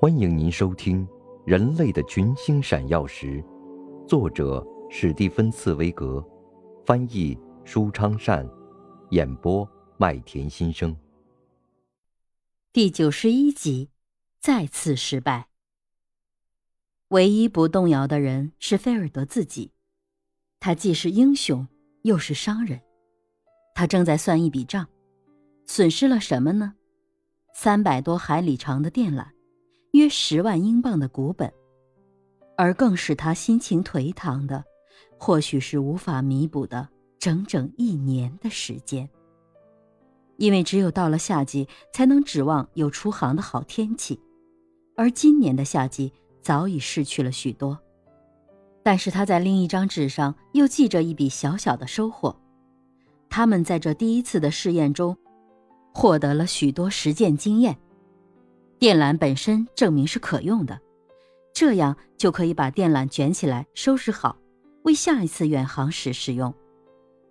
欢迎您收听《人类的群星闪耀时》，作者史蒂芬·茨威格，翻译舒昌善，演播麦田心声。第九十一集，再次失败。唯一不动摇的人是菲尔德自己，他既是英雄，又是商人。他正在算一笔账，损失了什么呢？三百多海里长的电缆。约十万英镑的股本，而更使他心情颓唐的，或许是无法弥补的整整一年的时间。因为只有到了夏季，才能指望有出航的好天气，而今年的夏季早已逝去了许多。但是他在另一张纸上又记着一笔小小的收获：他们在这第一次的试验中，获得了许多实践经验。电缆本身证明是可用的，这样就可以把电缆卷起来收拾好，为下一次远航时使用。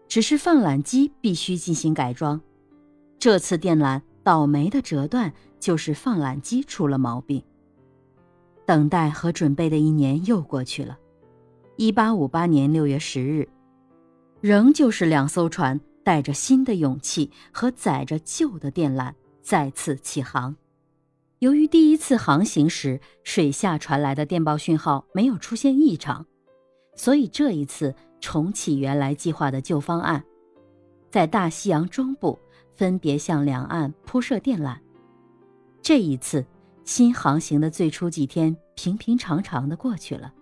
只是放缆机必须进行改装。这次电缆倒霉的折断，就是放缆机出了毛病。等待和准备的一年又过去了。一八五八年六月十日，仍旧是两艘船带着新的勇气和载着旧的电缆再次起航。由于第一次航行时水下传来的电报讯号没有出现异常，所以这一次重启原来计划的旧方案，在大西洋中部分别向两岸铺设电缆。这一次新航行的最初几天平平常常的过去了，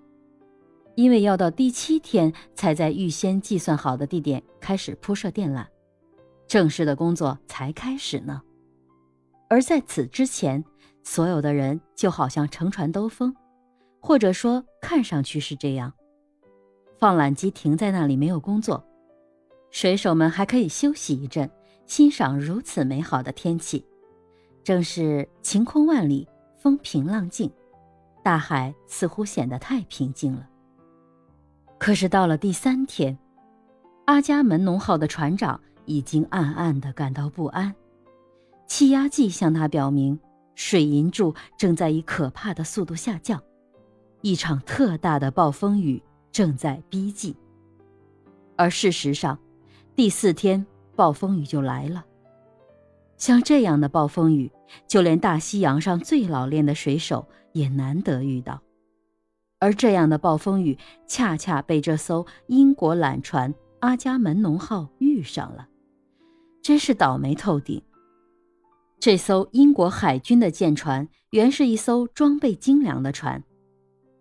因为要到第七天才在预先计算好的地点开始铺设电缆，正式的工作才开始呢。而在此之前。所有的人就好像乘船兜风，或者说看上去是这样。放缆机停在那里没有工作，水手们还可以休息一阵，欣赏如此美好的天气。正是晴空万里，风平浪静，大海似乎显得太平静了。可是到了第三天，阿伽门农号的船长已经暗暗地感到不安，气压计向他表明。水银柱正在以可怕的速度下降，一场特大的暴风雨正在逼近。而事实上，第四天暴风雨就来了。像这样的暴风雨，就连大西洋上最老练的水手也难得遇到。而这样的暴风雨，恰恰被这艘英国缆船阿伽门农号遇上了，真是倒霉透顶。这艘英国海军的舰船原是一艘装备精良的船，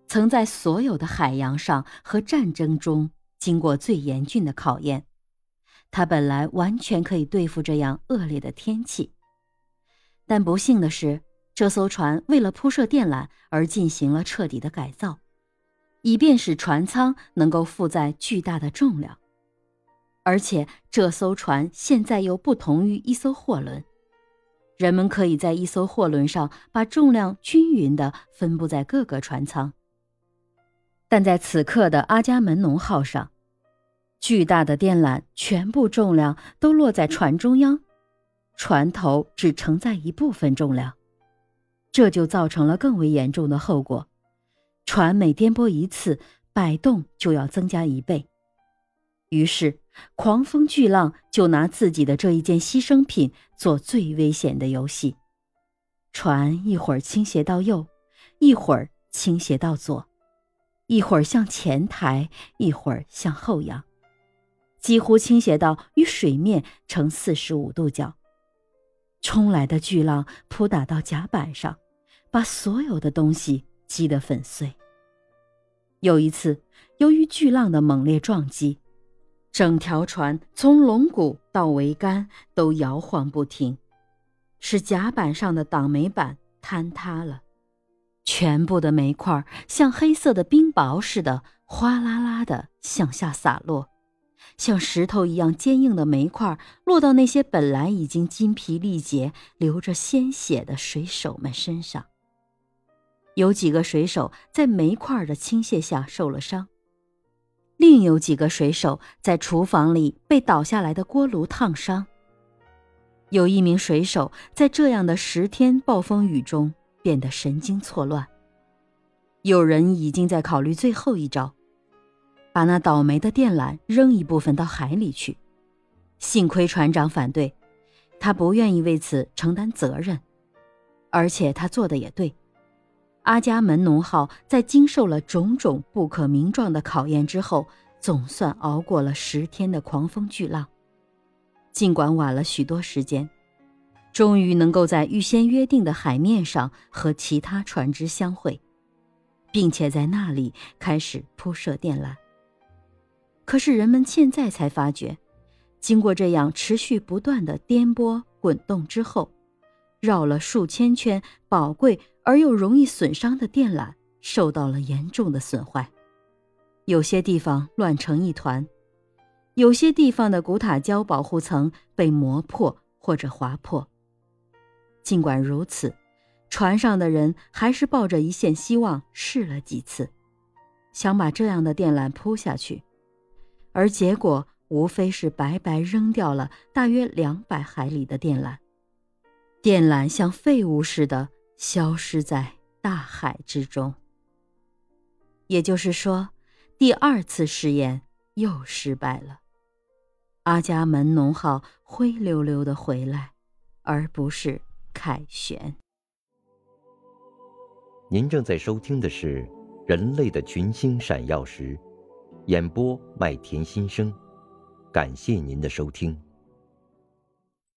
曾在所有的海洋上和战争中经过最严峻的考验。它本来完全可以对付这样恶劣的天气，但不幸的是，这艘船为了铺设电缆而进行了彻底的改造，以便使船舱能够负载巨大的重量。而且，这艘船现在又不同于一艘货轮。人们可以在一艘货轮上把重量均匀地分布在各个船舱，但在此刻的阿伽门农号上，巨大的电缆全部重量都落在船中央，船头只承载一部分重量，这就造成了更为严重的后果：船每颠簸一次，摆动就要增加一倍。于是。狂风巨浪就拿自己的这一件牺牲品做最危险的游戏，船一会儿倾斜到右，一会儿倾斜到左，一会儿向前抬，一会儿向后仰，几乎倾斜到与水面成四十五度角。冲来的巨浪扑打到甲板上，把所有的东西击得粉碎。有一次，由于巨浪的猛烈撞击。整条船从龙骨到桅杆都摇晃不停，使甲板上的挡煤板坍塌了，全部的煤块像黑色的冰雹似的哗啦啦的向下洒落，像石头一样坚硬的煤块落到那些本来已经筋疲力竭、流着鲜血的水手们身上。有几个水手在煤块的倾泻下受了伤。另有几个水手在厨房里被倒下来的锅炉烫伤。有一名水手在这样的十天暴风雨中变得神经错乱。有人已经在考虑最后一招，把那倒霉的电缆扔一部分到海里去。幸亏船长反对，他不愿意为此承担责任，而且他做的也对。阿伽门农号在经受了种种不可名状的考验之后，总算熬过了十天的狂风巨浪。尽管晚了许多时间，终于能够在预先约定的海面上和其他船只相会，并且在那里开始铺设电缆。可是人们现在才发觉，经过这样持续不断的颠簸滚动之后，绕了数千圈宝贵而又容易损伤的电缆受到了严重的损坏，有些地方乱成一团。有些地方的古塔胶保护层被磨破或者划破。尽管如此，船上的人还是抱着一线希望试了几次，想把这样的电缆铺下去，而结果无非是白白扔掉了大约两百海里的电缆，电缆像废物似的消失在大海之中。也就是说，第二次试验又失败了。阿伽门农号灰溜溜的回来，而不是凯旋。您正在收听的是《人类的群星闪耀时》，演播麦田心声，感谢您的收听。